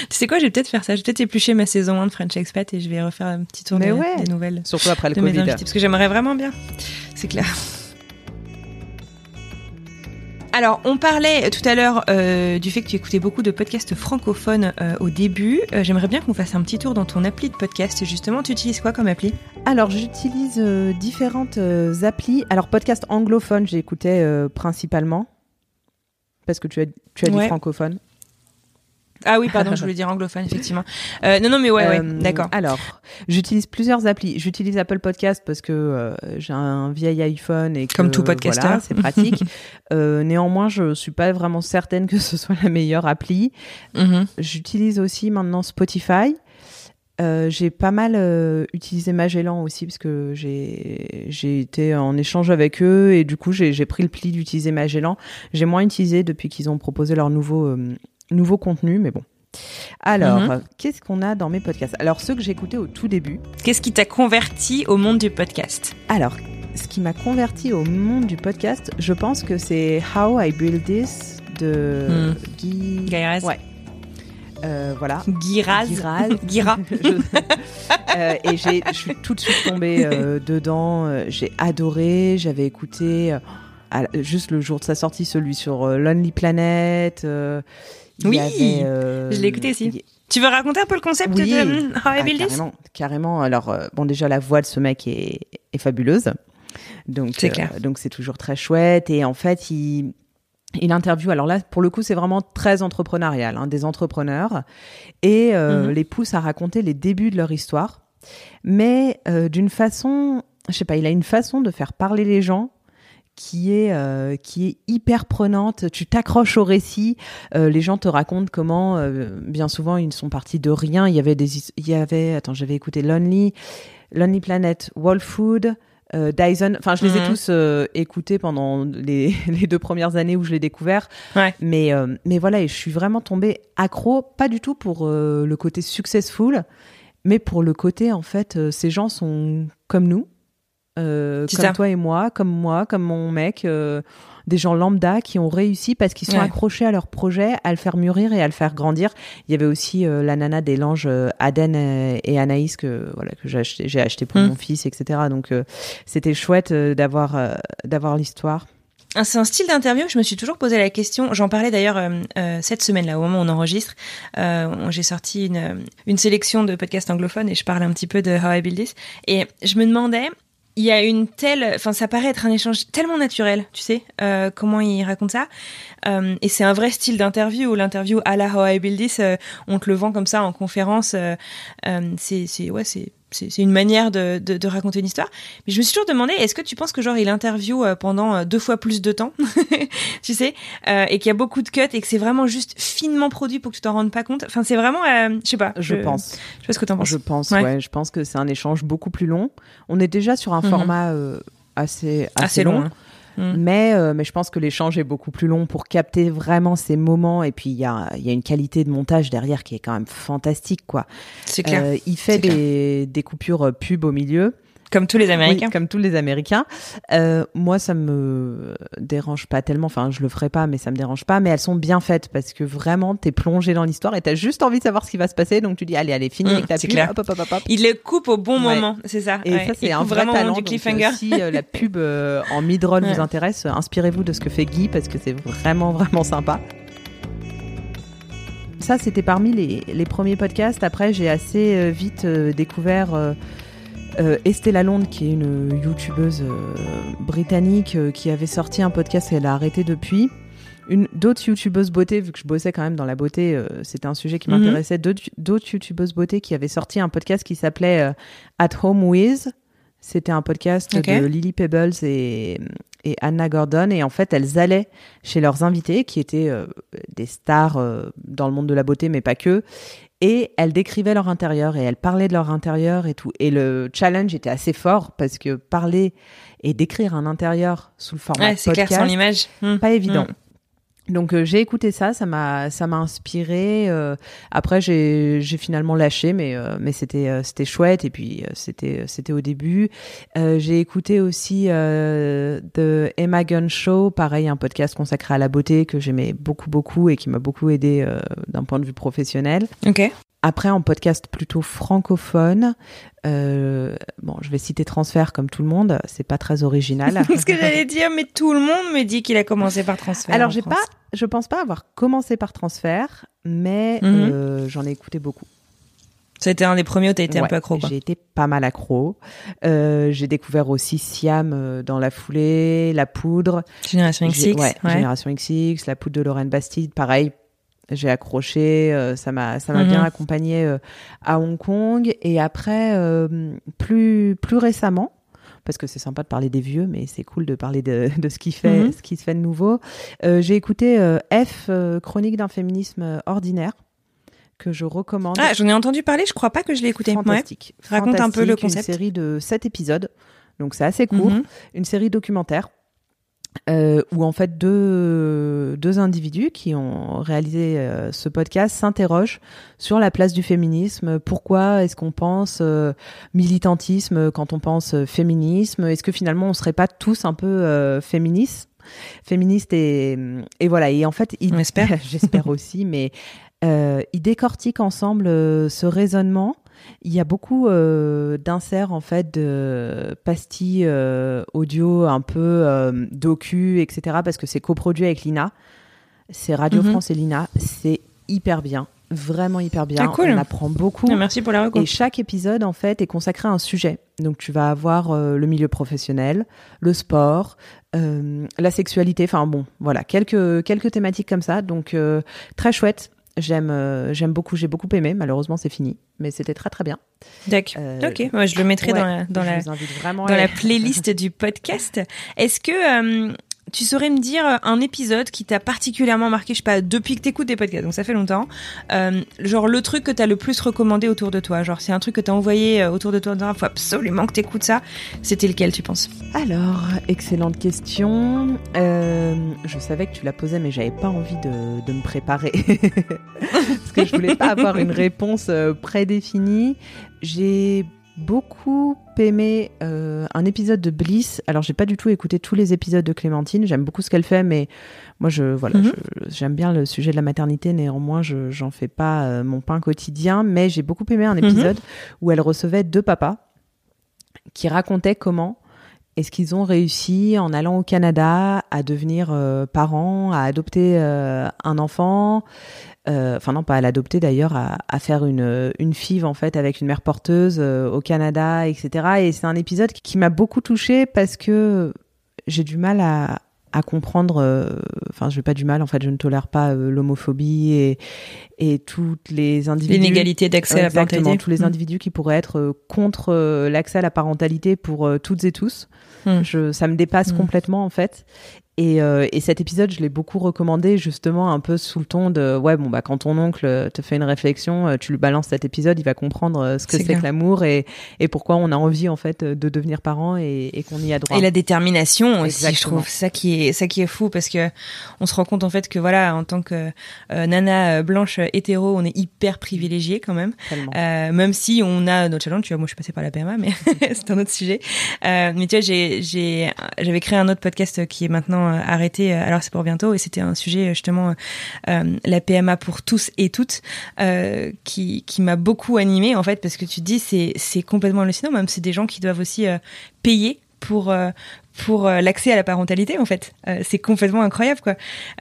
tu sais quoi, je vais peut-être faire ça. Je vais peut-être éplucher ma saison 1 de French Expat et je vais refaire un petit tour des, nouvelles. Surtout après le Covid. parce que j'aimerais vraiment bien. C'est clair. Alors, on parlait tout à l'heure euh, du fait que tu écoutais beaucoup de podcasts francophones euh, au début. Euh, j'aimerais bien qu'on fasse un petit tour dans ton appli de podcast. Justement, tu utilises quoi comme appli? Alors, j'utilise différentes applis. Alors, podcast anglophone, j'ai écouté principalement. Parce que tu as, tu as dit francophone. Ah oui, pardon, je voulais dire anglophone, effectivement. Euh, non, non, mais ouais, ouais, euh, d'accord. Alors, j'utilise plusieurs applis. J'utilise Apple Podcast parce que euh, j'ai un vieil iPhone et que, comme tout podcaster, voilà, c'est pratique. néanmoins, je suis pas vraiment certaine que ce soit la meilleure appli. Mm-hmm. J'utilise aussi maintenant Spotify. j'ai pas mal utilisé Magellan aussi parce que j'ai été en échange avec eux et du coup j'ai pris le pli d'utiliser Magellan. J'ai moins utilisé depuis qu'ils ont proposé leur nouveau nouveau contenu, mais bon. Alors, mhm. qu'est-ce qu'on a dans mes podcasts? Alors, ceux que j'ai écoutés au tout début. Qu'est-ce qui t'a converti au monde du podcast? Alors, ce qui m'a converti au monde du podcast, je pense que c'est How I Build This de Hmm. Guy. Gaïraz. Ouais. Euh, voilà. Guiraz. Guira. Je- Euh, et j'ai, je suis tout de suite tombée euh, dedans. Euh, J'ai adoré. J'avais écouté juste le jour de sa sortie celui sur Lonely Planet. Il y Oui, avait, euh, je l'ai écouté aussi. il- Tu veux raconter un peu le concept Oui. de How I ah, Built This carrément, carrément. Alors euh, bon, déjà la voix de ce mec est, est fabuleuse. Donc C'est euh, clair. donc c'est toujours très chouette. Et en fait, il il interviewe. Alors là, pour le coup, c'est vraiment très entrepreneurial, hein, des entrepreneurs, et euh, Mhm. les pousse à raconter les débuts de leur histoire, mais euh, d'une façon, je sais pas, il a une façon de faire parler les gens qui est euh, qui est hyper prenante. Tu t'accroches au récit. Euh, les gens te racontent comment, euh, bien souvent, ils sont partis de rien. Il y avait des, il y avait, attends, j'avais écouté Lonely, Lonely Planet, Wall Food. Dyson, enfin je les ai Mhm. tous écoutés pendant les, les deux premières années où je l'ai découvert. Ouais. Mais, mais voilà, et je suis vraiment tombée accro, pas du tout pour le côté successful, mais pour le côté, en fait, ces gens sont comme nous, euh, comme ça. toi et moi, comme moi, comme mon mec, euh, des gens lambda qui ont réussi parce qu'ils sont Ouais. accrochés à leur projet, à le faire mûrir et à le faire grandir. Il y avait aussi euh, la nana des langes euh, Aden et, Anaïs que voilà que j'ai acheté, pour Mm. mon fils, etc. Donc c'était chouette d'avoir d'avoir l'histoire. Ah, C'est un style d'interview que je me suis toujours posé la question. J'en parlais d'ailleurs euh, euh, cette semaine, là, au moment où on enregistre. Euh, J'ai sorti une, une sélection de podcasts anglophones et je parle un petit peu de How I Build This. Et je me demandais, il y a une telle, enfin, ça paraît être un échange tellement naturel, tu sais, euh, comment il raconte ça. Euh, et c'est un vrai style d'interview. L'interview à la How I Build This, euh, on te le vend comme ça en conférence. euh, euh, c'est, c'est, ouais, c'est, c'est c'est une manière de, de, de raconter une histoire. Mais je me suis toujours demandé, est-ce que tu penses que genre il interview euh, pendant euh, deux fois plus de temps, tu sais, euh, et qu'il y a beaucoup de cuts et que c'est vraiment juste finement produit pour que tu t'en rendes pas compte? Enfin, c'est vraiment, euh, je sais pas. Je pense. Je sais pas ce que t'en penses. Je pense, Ouais. ouais. Je pense que c'est un échange beaucoup plus long. On est déjà sur un Mhm. format euh, assez, assez, Assez long. hein. Mm. Mais, euh, mais je pense que l'échange est beaucoup plus long pour capter vraiment ces moments. Et puis, il y a, il y a une qualité de montage derrière qui est quand même fantastique, quoi. C'est clair. Euh, il fait clair. des, des coupures euh, pub au milieu. Comme tous les Américains. Oui, comme tous les Américains. Euh, moi, ça me dérange pas tellement. Enfin, je le ferai pas, mais ça me dérange pas. Mais elles sont bien faites parce que vraiment, t'es plongé dans l'histoire et t'as juste envie de savoir ce qui va se passer. Donc tu dis, allez, allez, finis Mm, avec c'est pub. clair. Hop, hop, hop, hop, hop. Il le coupe au bon Ouais. moment, c'est ça. Et ouais. ça, c'est un vrai vraiment talent. du donc, cliffhanger. euh, si euh, la pub euh, en mid-roll Ouais. vous intéresse, euh, inspirez-vous de ce que fait Guy parce que c'est vraiment, vraiment sympa. Ça, c'était parmi les, les premiers podcasts. Après, j'ai assez euh, vite euh, découvert euh, euh, Estée Lalonde, qui est une youtubeuse euh, britannique euh, qui avait sorti un podcast et elle a arrêté depuis. Une d'autres youtubeuses beauté, vu que je bossais quand même dans la beauté, euh, c'était un sujet qui Mhm. m'intéressait. D'autres d'autres youtubeuses beauté qui avaient sorti un podcast qui s'appelait At Home With. C'était un podcast de Lily Pebbles et, et Anna Gordon. Et en fait, elles allaient chez leurs invités, qui étaient euh, des stars euh, dans le monde de la beauté, mais pas que. Et elles décrivaient leur intérieur et elles parlaient de leur intérieur et tout. Et le challenge était assez fort parce que parler et décrire un intérieur sous le format Ouais, c'est clair, sans l'image. Mm. pas évident. Mm. Donc euh, j'ai écouté ça, ça m'a ça m'a inspiré. euh, après j'ai j'ai finalement lâché, mais euh, mais c'était euh, c'était chouette et puis euh, c'était c'était au début. Euh, j'ai écouté aussi euh, The Emma Gunn Show, pareil un podcast consacré à la beauté que j'aimais beaucoup beaucoup et qui m'a beaucoup aidé euh, d'un point de vue professionnel. Ok. Après, en podcast plutôt francophone, euh, bon, je vais citer Transfert comme tout le monde, c'est pas très original. Ce que j'allais dire, mais tout le monde me dit qu'il a commencé par transfert. Alors, j'ai pas, je pense pas avoir commencé par Transfert, mais Mhm. euh, j'en ai écouté beaucoup. Ça a été un des premiers où t'as été un peu accro. J'ai été pas mal accro. Euh, j'ai découvert aussi Siam dans la foulée, La Poudre. Génération XX. ouais, ouais. Génération XX, La Poudre de Lorraine Bastide, pareil. J'ai accroché, euh, ça m'a ça m'a Mhm. bien accompagné euh, à Hong Kong et après euh, plus plus récemment parce que c'est sympa de parler des vieux mais c'est cool de parler de, de ce qui fait Mhm. ce qui se fait de nouveau. Euh, j'ai écouté euh, F euh, chronique d'un féminisme ordinaire que je recommande. Ah, j'en ai entendu parler, je crois pas que je l'ai écouté. Ouais. Fantastique. Raconte un peu le concept. Une série de 7 épisodes, donc c'est assez court. Mhm. Une série documentaire euh, où en fait deux, deux individus qui ont réalisé euh, ce podcast s'interrogent sur la place du féminisme. Pourquoi est-ce qu'on pense euh, militantisme quand on pense euh, féminisme? Est-ce que finalement on serait pas tous un peu féministes? Féministe et, et voilà. Et en fait, j'espère aussi, mais euh, ils décortiquent ensemble ce raisonnement. Il y a beaucoup euh, d'inserts en fait de pastilles euh, audio un peu euh, docu, etc. Parce que c'est coproduit avec Lina. C'est Radio Mhm. France et Lina. C'est hyper bien, vraiment hyper bien. Ah, cool. On apprend beaucoup. Ah, merci pour la reco. Et chaque épisode, en fait, est consacré à un sujet. Donc, tu vas avoir euh, le milieu professionnel, le sport, la sexualité. Enfin, bon, voilà, quelques, quelques thématiques comme ça. Donc, très chouette. J'aime euh, j'aime beaucoup, j'ai beaucoup aimé. Malheureusement, c'est fini. Mais c'était très, très bien. D'accord. Euh, ok, ouais, je le mettrai Ouais, dans la, dans la playlist du podcast. Est-ce que euh, tu saurais me dire un épisode qui t'a particulièrement marqué, je sais pas, depuis que t'écoutes des podcasts, donc ça fait longtemps, euh, genre le truc que t'as le plus recommandé autour de toi, genre c'est un truc que t'as envoyé euh, autour de toi en disant, faut absolument que t'écoutes ça, c'était lequel tu penses? Alors, excellente question. Euh, je savais que tu la posais, mais j'avais pas envie de, de me préparer. Parce que je voulais pas avoir une réponse euh, prédéfinie. J'ai beaucoup aimé euh, un épisode de Bliss. Alors, j'ai pas du tout écouté tous les épisodes de Clémentine. J'aime beaucoup ce qu'elle fait, mais moi, je voilà, Mhm. j'aime bien le sujet de la maternité. Néanmoins, je j'en fais pas euh, mon pain quotidien. Mais j'ai beaucoup aimé un épisode où elle recevait deux papas qui racontaient comment est-ce qu'ils ont réussi en allant au Canada à devenir euh, parents, à adopter euh, un enfant, euh, enfin non pas à l'adopter d'ailleurs, à, faire une, une en fait avec une mère porteuse euh, au Canada, etc. Et c'est un épisode qui m'a beaucoup touchée parce que j'ai du mal à, comprendre, euh, enfin je vais pas du mal, en fait je ne tolère pas l'homophobie et, et toutes les individus... L'inégalité d'accès à la Exactement, parentalité. tous les Mm. individus qui pourraient être euh, contre euh, l'accès à la parentalité pour euh, toutes et tous. Mm. Je, ça me dépasse Mm. complètement en fait. Et, et cet épisode, je l'ai beaucoup recommandé justement un peu sous le ton de ouais bon bah quand ton oncle te fait une réflexion, tu lui balances cet épisode, il va comprendre ce que C'est que l'amour et, et pourquoi on a envie en fait de devenir parent et, et qu'on y a droit. Et la détermination aussi, je Exactement. trouve ça qui est ça qui est fou parce que on se rend compte en fait que voilà en tant que nana blanche hétéro, on est hyper privilégié quand même. Euh, même si on a notre challenge, tu vois, moi je suis passée par la PMA, mais c'est un autre sujet. Euh, mais tu vois, j'ai, j'avais créé un autre podcast qui est maintenant euh, arrêté. euh, Alors c'est pour bientôt, et c'était un sujet euh, justement euh, la PMA pour tous et toutes, euh, qui, qui m'a beaucoup animée en fait, parce que tu te dis c'est, c'est complètement hallucinant. Même c'est des gens qui doivent aussi euh, payer pour euh, pour euh, l'accès à la parentalité en fait. Euh, c'est complètement incroyable quoi.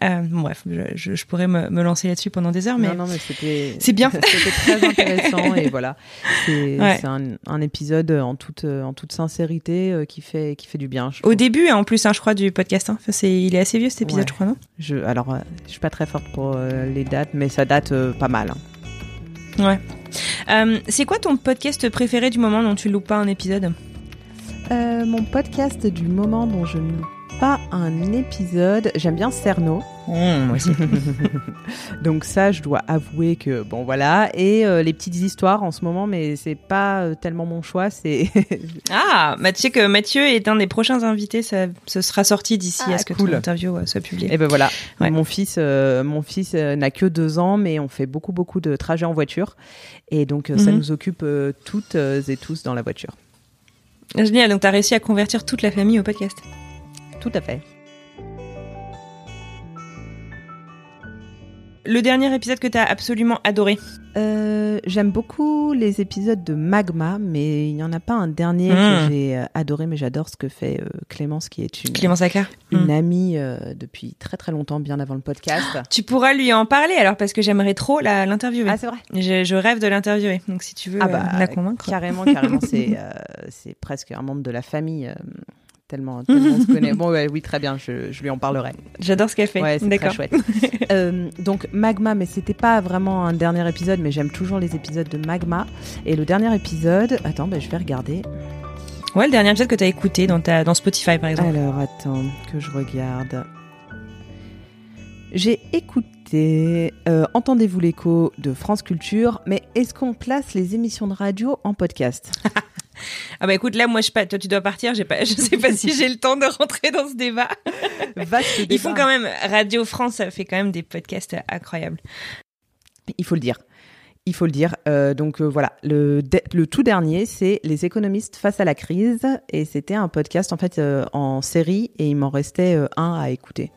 Euh, bon, bref, je, je, pourrais me, me lancer là-dessus pendant des heures, mais Non, non, mais c'était. C'est bien. c'était très intéressant et voilà. C'est Ouais. un, un épisode en toute, en toute sincérité euh, qui fait, qui fait du bien. Au début, hein, en plus, hein, je crois, du podcast. Hein. Enfin, c'est, il est assez vieux cet épisode, Ouais. je crois, non? Je, alors, je suis pas très forte pour les dates, mais ça date pas mal. hein. Ouais. C'est quoi ton podcast préféré du moment dont tu loupes pas un épisode? Euh, mon podcast du moment dont je ne loupe pas un épisode, j'aime bien Cerno. moi aussi. Donc ça, je dois avouer que bon voilà. Et euh, les petites histoires en ce moment, mais c'est pas euh, tellement mon choix. C'est ah, bah, tu sais que Mathieu est un des prochains invités. Ça, ce sera sorti d'ici Ah, à ce que cool. ton interview soit publiée. Et ben voilà, Ouais. mon fils, euh, mon fils n'a que deux ans, mais on fait beaucoup beaucoup de trajets en voiture, et donc ça Mhm. nous occupe toutes et tous dans la voiture. Génial. Donc, t'as réussi à convertir toute la famille au podcast. Tout à fait. Le dernier épisode que t'as absolument adoré. Euh, J'aime beaucoup les épisodes de Magma, mais il n'y en a pas un dernier que j'ai euh, adoré, mais j'adore ce que fait euh, Clémence, qui est une, Clément Saccard. une Mm. amie euh, depuis très très longtemps, bien avant le podcast. Tu pourras lui en parler alors parce que j'aimerais trop l'interviewer. Ah, c'est vrai je, je rêve de l'interviewer. Donc, si tu veux Ah bah, la convaincre. Carrément, carrément, c'est c'est presque un membre de la famille. Tellement, tellement on se connaît. Bon, ouais, oui, très bien, je, je lui en parlerai. J'adore ce qu'elle fait. Ouais, c'est très chouette. Euh, donc Magma, mais c'était pas vraiment un dernier épisode, mais j'aime toujours les épisodes de Magma. Et le dernier épisode, attends, bah, je vais regarder. Ouais, le dernier épisode que t'as écouté dans, ta, dans Spotify, par exemple. Alors attends que je regarde. J'ai écouté euh, Entendez-vous l'écho de France Culture, mais est-ce qu'on place les émissions de radio en podcast? Ah bah écoute, là, moi, je pas, toi, tu dois partir. J'ai pas, je sais pas si j'ai le temps de rentrer dans ce débat. Vaste Ils débat. font quand même Radio France, ça fait quand même des podcasts incroyables. il faut le dire. Il faut le dire. Euh, donc euh, voilà, le, le, tout dernier, c'est Les économistes face à la crise. Et c'était un podcast en fait euh, en série et il m'en restait un à écouter.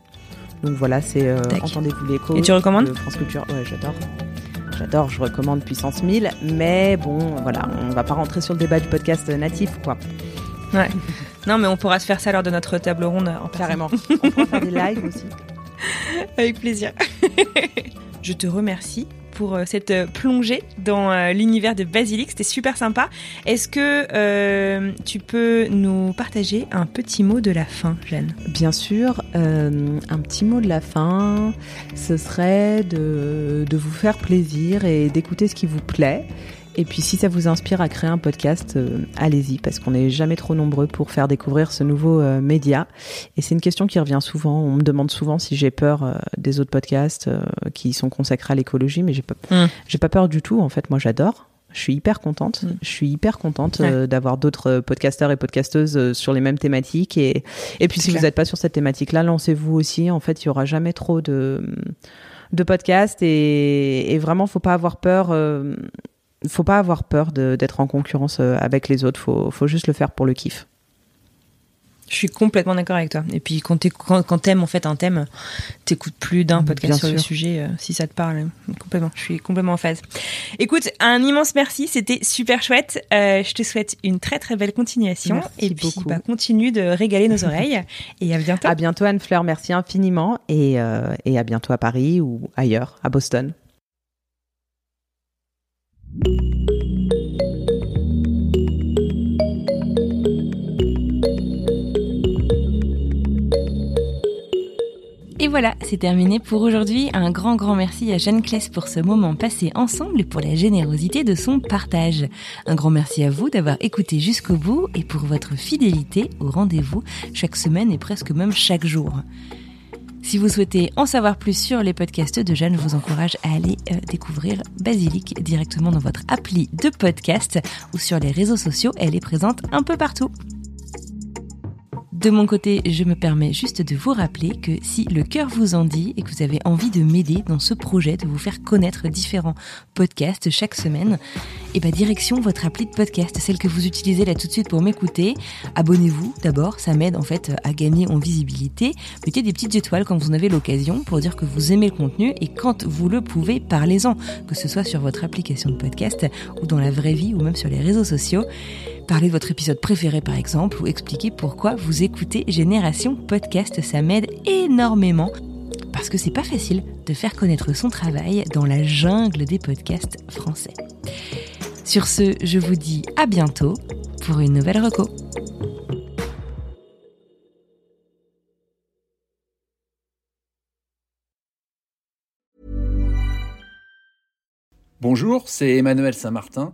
Donc voilà, c'est Entendez-vous l'écho. Et tu recommandes France Culture. Ouais, j'adore. J'adore, je recommande Puissance 1000. Mais bon, voilà, on va pas rentrer sur le débat du podcast natif, quoi. Ouais. non, mais on pourra se faire ça lors de notre table ronde en Carrément. on pourra faire des lives aussi. Avec plaisir. je te remercie pour euh, cette euh, plongée dans euh, l'univers de Basilic. C'était super sympa. Est-ce que tu peux nous partager un petit mot de la fin, Jeanne? Bien sûr. un petit mot de la fin, ce serait de, de vous faire plaisir et d'écouter ce qui vous plaît et puis si ça vous inspire à créer un podcast, euh, allez-y, parce qu'on n'est jamais trop nombreux pour faire découvrir ce nouveau euh, média. Et c'est une question qui revient souvent. On me demande souvent si j'ai peur euh, des autres podcasts qui sont consacrés à l'écologie, mais j'ai pas, hmm. j'ai pas peur du tout. En fait, moi j'adore. Je suis hyper contente. Hmm. Je suis hyper contente d'avoir d'autres podcasteurs et podcasteuses sur les mêmes thématiques. Et, et puis si vous n'êtes pas sur cette thématique-là, lancez-vous aussi. En fait, il y aura jamais trop de de podcasts et, et vraiment faut pas avoir peur faut pas avoir peur d'être en concurrence euh, avec les autres. Faut, faut juste le faire pour le kiff. Je suis complètement d'accord avec toi. Et puis quand t'aimes en fait un thème, t'écoutes plus d'un podcast sur le sujet euh, si ça te parle. Complètement. Je suis complètement en phase. Écoute, un immense merci. C'était super chouette. Euh, je te souhaite une très très belle continuation. Merci et puis beaucoup. Bah, continue de régaler nos oreilles. Et à bientôt. À bientôt Anne Fleur. Merci infiniment et, et à bientôt à Paris ou ailleurs, à Boston. Et voilà, c'est terminé pour aujourd'hui. Un grand grand merci à Jeanne Kless pour ce moment passé ensemble et pour la générosité de son partage. Un grand merci à vous d'avoir écouté jusqu'au bout et pour votre fidélité au rendez-vous chaque semaine et presque même chaque jour. Si vous souhaitez en savoir plus sur les podcasts de Jeanne, je vous encourage à aller euh, découvrir Basilic directement dans votre appli de podcast ou sur les réseaux sociaux. Elle est présente un peu partout. De mon côté, je me permets juste de vous rappeler que si le cœur vous en dit et que vous avez envie de m'aider dans ce projet, de vous faire connaître différents podcasts chaque semaine, et eh bien direction votre appli de podcast, celle que vous utilisez là tout de suite pour m'écouter. Abonnez-vous d'abord, ça m'aide en fait à gagner en visibilité. Mettez des petites étoiles quand vous en avez l'occasion pour dire que vous aimez le contenu et quand vous le pouvez, parlez-en, que ce soit sur votre application de podcast ou dans la vraie vie ou même sur les réseaux sociaux. Parlez de votre épisode préféré par exemple ou expliquez pourquoi vous écoutez Génération Podcast. Ça m'aide énormément parce que c'est pas facile de faire connaître son travail dans la jungle des podcasts français. Sur ce, je vous dis à bientôt pour une nouvelle reco. Bonjour, c'est Emmanuel Saint-Martin.